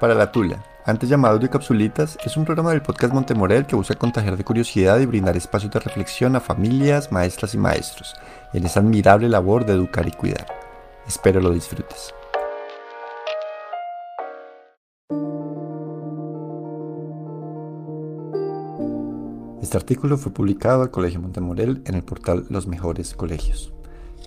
Para la Tula, antes llamado de Capsulitas, es un programa del podcast Montemorel que busca contagiar de curiosidad y brindar espacios de reflexión a familias, maestras y maestros en esa admirable labor de educar y cuidar. Espero lo disfrutes. Este artículo fue publicado al Colegio Montemorel en el portal Los Mejores Colegios,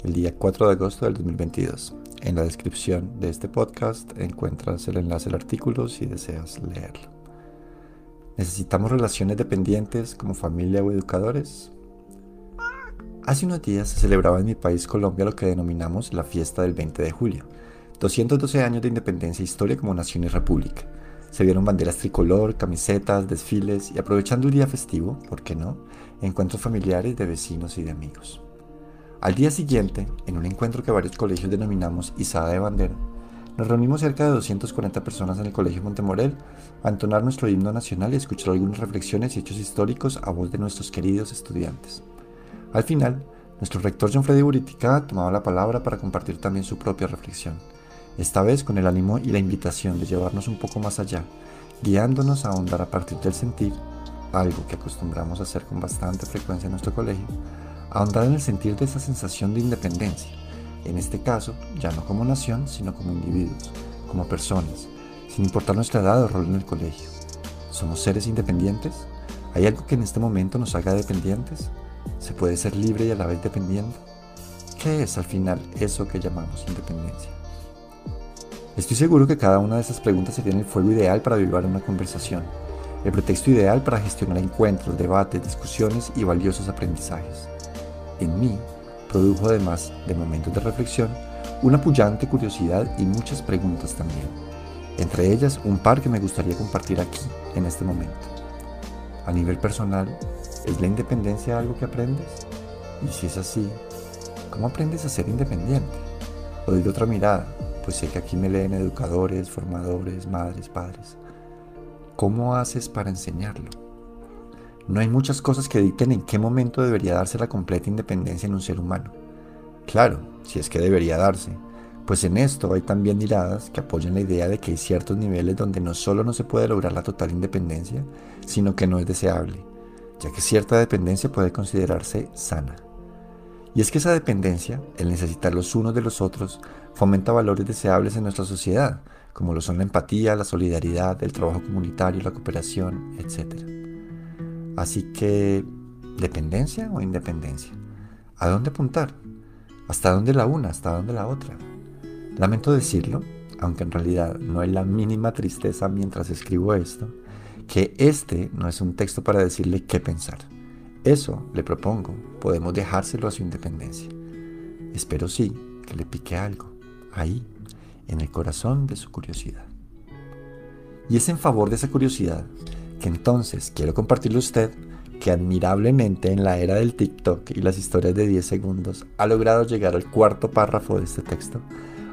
el día 4 de agosto del 2022. En la descripción de este podcast encuentras el enlace al artículo si deseas leerlo. ¿Necesitamos relaciones dependientes como familia o educadores? Hace unos días se celebraba en mi país Colombia lo que denominamos la fiesta del 20 de julio, 212 años de independencia e historia como nación y república. Se vieron banderas tricolor, camisetas, desfiles y aprovechando el día festivo, ¿por qué no?, encuentros familiares de vecinos y de amigos. Al día siguiente, en un encuentro que varios colegios denominamos Izada de Bandera, nos reunimos cerca de 240 personas en el Colegio Montemorel a entonar nuestro himno nacional y escuchar algunas reflexiones y hechos históricos a voz de nuestros queridos estudiantes. Al final, nuestro rector John Freddy Buritica tomaba la palabra para compartir también su propia reflexión, esta vez con el ánimo y la invitación de llevarnos un poco más allá, guiándonos a ahondar a partir del sentir, algo que acostumbramos a hacer con bastante frecuencia en nuestro colegio, ahondar en el sentir de esa sensación de independencia, en este caso ya no como nación, sino como individuos, como personas, sin importar nuestra edad o rol en el colegio. ¿Somos seres independientes? ¿Hay algo que en este momento nos haga dependientes? ¿Se puede ser libre y a la vez dependiente? ¿Qué es al final eso que llamamos independencia? Estoy seguro que cada una de esas preguntas sería el fuego ideal para vivir una conversación, el pretexto ideal para gestionar encuentros, debates, discusiones y valiosos aprendizajes en mí produjo además de momentos de reflexión una pullante curiosidad y muchas preguntas también. Entre ellas un par que me gustaría compartir aquí, en este momento. A nivel personal, ¿es la independencia algo que aprendes? Y si es así, ¿cómo aprendes a ser independiente? O de otra mirada, pues sé que aquí me leen educadores, formadores, madres, padres. ¿Cómo haces para enseñarlo? No hay muchas cosas que dicten en qué momento debería darse la completa independencia en un ser humano. Claro, si es que debería darse, pues en esto hay también miradas que apoyan la idea de que hay ciertos niveles donde no solo no se puede lograr la total independencia, sino que no es deseable, ya que cierta dependencia puede considerarse sana. Y es que esa dependencia, el necesitar los unos de los otros, fomenta valores deseables en nuestra sociedad, como lo son la empatía, la solidaridad, el trabajo comunitario, la cooperación, etc. Así que, ¿dependencia o independencia? ¿A dónde apuntar? ¿Hasta dónde la una? ¿Hasta dónde la otra? Lamento decirlo, aunque en realidad no hay la mínima tristeza mientras escribo esto, que este no es un texto para decirle qué pensar. Eso, le propongo, podemos dejárselo a su independencia. Espero sí que le pique algo, ahí, en el corazón de su curiosidad. Y es en favor de esa curiosidad entonces quiero compartirle a usted que admirablemente en la era del TikTok y las historias de 10 segundos ha logrado llegar al cuarto párrafo de este texto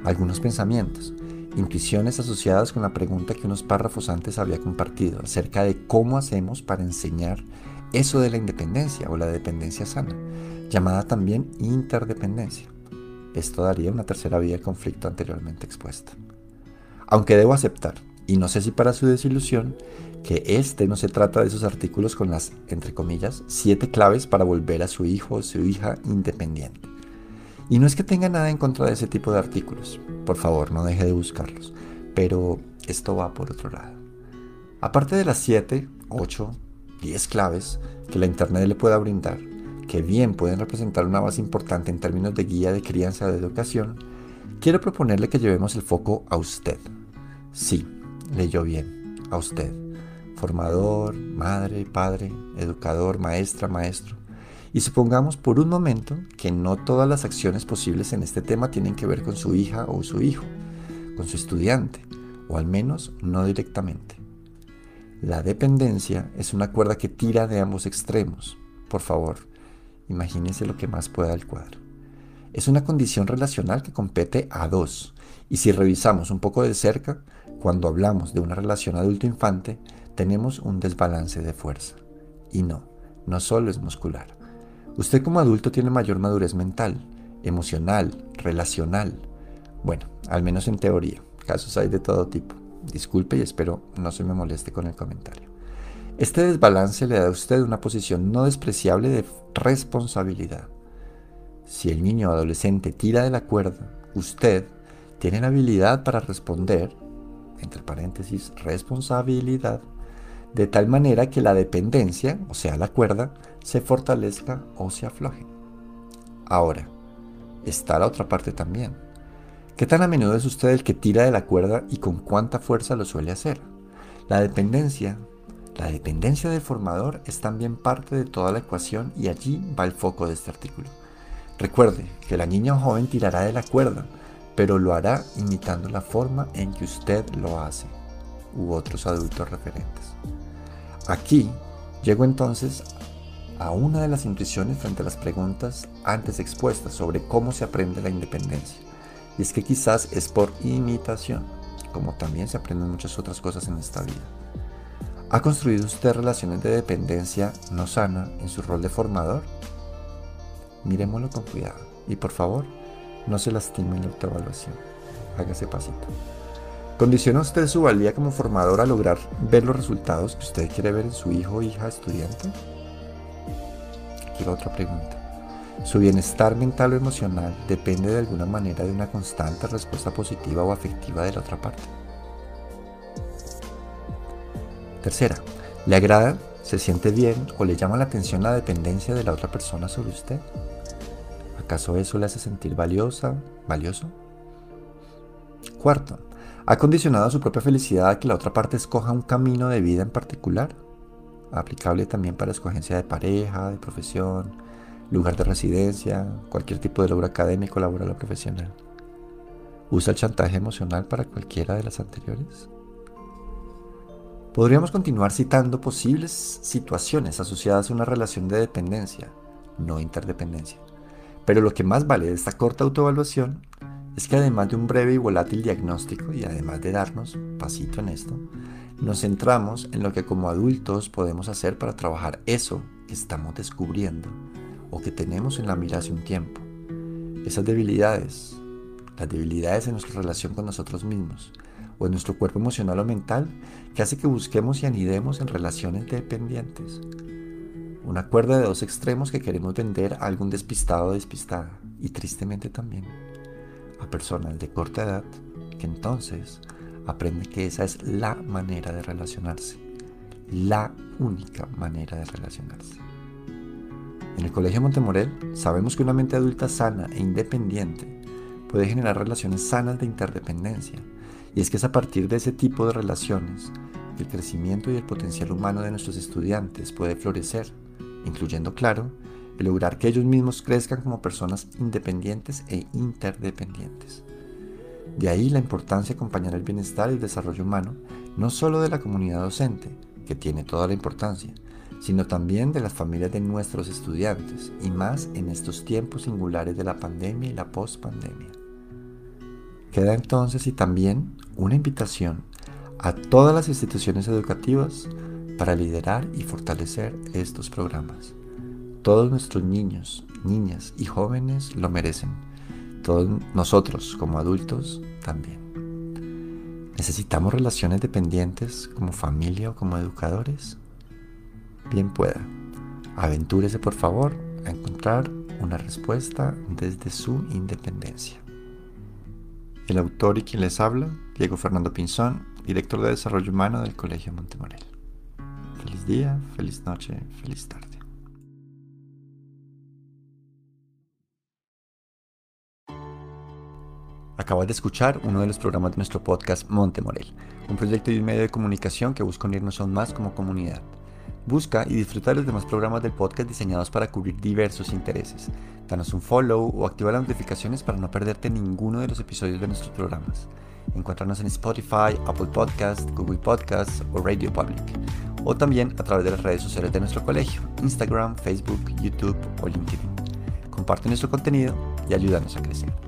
algunos pensamientos, intuiciones asociadas con la pregunta que unos párrafos antes había compartido acerca de cómo hacemos para enseñar eso de la independencia o la dependencia sana, llamada también interdependencia. Esto daría una tercera vía de conflicto anteriormente expuesta. Aunque debo aceptar, y no sé si para su desilusión, que este no se trata de esos artículos con las, entre comillas, siete claves para volver a su hijo o su hija independiente. Y no es que tenga nada en contra de ese tipo de artículos, por favor no deje de buscarlos, pero esto va por otro lado. Aparte de las 7, 8, 10 claves que la Internet le pueda brindar, que bien pueden representar una base importante en términos de guía de crianza de educación, quiero proponerle que llevemos el foco a usted. Sí, leyó bien, a usted formador, madre, padre, educador, maestra, maestro. Y supongamos por un momento que no todas las acciones posibles en este tema tienen que ver con su hija o su hijo, con su estudiante, o al menos no directamente. La dependencia es una cuerda que tira de ambos extremos. Por favor, imagínense lo que más pueda el cuadro. Es una condición relacional que compete a dos. Y si revisamos un poco de cerca, cuando hablamos de una relación adulto-infante, tenemos un desbalance de fuerza. Y no, no solo es muscular. Usted como adulto tiene mayor madurez mental, emocional, relacional. Bueno, al menos en teoría. Casos hay de todo tipo. disculpe y espero no se me moleste con el comentario. Este desbalance le da a usted una posición no despreciable de responsabilidad. Si el niño o adolescente tira de la cuerda, usted tiene la habilidad para responder, entre paréntesis, responsabilidad, de tal manera que la dependencia, o sea, la cuerda, se fortalezca o se afloje. Ahora, está la otra parte también. ¿Qué tan a menudo es usted el que tira de la cuerda y con cuánta fuerza lo suele hacer? La dependencia, la dependencia del formador es también parte de toda la ecuación y allí va el foco de este artículo. Recuerde que la niña o joven tirará de la cuerda, pero lo hará imitando la forma en que usted lo hace u otros adultos referentes. Aquí llego entonces a una de las intuiciones frente a las preguntas antes expuestas sobre cómo se aprende la independencia. Y es que quizás es por imitación, como también se aprenden muchas otras cosas en esta vida. ¿Ha construido usted relaciones de dependencia no sana en su rol de formador? Miremoslo con cuidado y por favor, no se lastime en la autoevaluación. Hágase pasito. ¿Condiciona usted su valía como formador a lograr ver los resultados que usted quiere ver en su hijo o hija estudiante? otra pregunta. ¿Su bienestar mental o emocional depende de alguna manera de una constante respuesta positiva o afectiva de la otra parte? Tercera, ¿le agrada, se siente bien o le llama la atención la dependencia de la otra persona sobre usted? ¿Acaso eso le hace sentir valiosa, valioso? Cuarto, ¿ha condicionado su propia felicidad a que la otra parte escoja un camino de vida en particular? aplicable también para escogencia de pareja, de profesión, lugar de residencia, cualquier tipo de logro académico, laboral o profesional. ¿Usa el chantaje emocional para cualquiera de las anteriores? Podríamos continuar citando posibles situaciones asociadas a una relación de dependencia, no interdependencia. Pero lo que más vale de esta corta autoevaluación es que además de un breve y volátil diagnóstico y además de darnos pasito en esto, nos centramos en lo que como adultos podemos hacer para trabajar eso que estamos descubriendo o que tenemos en la mira hace un tiempo. Esas debilidades, las debilidades en nuestra relación con nosotros mismos o en nuestro cuerpo emocional o mental que hace que busquemos y anidemos en relaciones dependientes. Una cuerda de dos extremos que queremos vender a algún despistado o despistada. Y tristemente también a personas de corta edad que entonces aprenden que esa es la manera de relacionarse, la única manera de relacionarse. En el Colegio Montemorel sabemos que una mente adulta sana e independiente puede generar relaciones sanas de interdependencia, y es que es a partir de ese tipo de relaciones el crecimiento y el potencial humano de nuestros estudiantes puede florecer, incluyendo, claro, el lograr que ellos mismos crezcan como personas independientes e interdependientes. De ahí la importancia de acompañar el bienestar y el desarrollo humano, no solo de la comunidad docente, que tiene toda la importancia, sino también de las familias de nuestros estudiantes, y más en estos tiempos singulares de la pandemia y la post-pandemia. Queda entonces y también una invitación a todas las instituciones educativas para liderar y fortalecer estos programas. Todos nuestros niños, niñas y jóvenes lo merecen. Todos nosotros como adultos también. ¿Necesitamos relaciones dependientes como familia o como educadores? Bien pueda. Aventúrese por favor a encontrar una respuesta desde su independencia. El autor y quien les habla, Diego Fernando Pinzón, director de Desarrollo Humano del Colegio Montemorel. Feliz día, feliz noche, feliz tarde. Acabas de escuchar uno de los programas de nuestro podcast Monte Morel, un proyecto y un medio de comunicación que busca unirnos aún más como comunidad. Busca y disfruta de los demás programas del podcast diseñados para cubrir diversos intereses. Danos un follow o activa las notificaciones para no perderte ninguno de los episodios de nuestros programas. Encuéntranos en Spotify, Apple Podcasts, Google Podcasts o Radio Public. O también a través de las redes sociales de nuestro colegio, Instagram, Facebook, YouTube o LinkedIn. Comparte nuestro contenido y ayúdanos a crecer.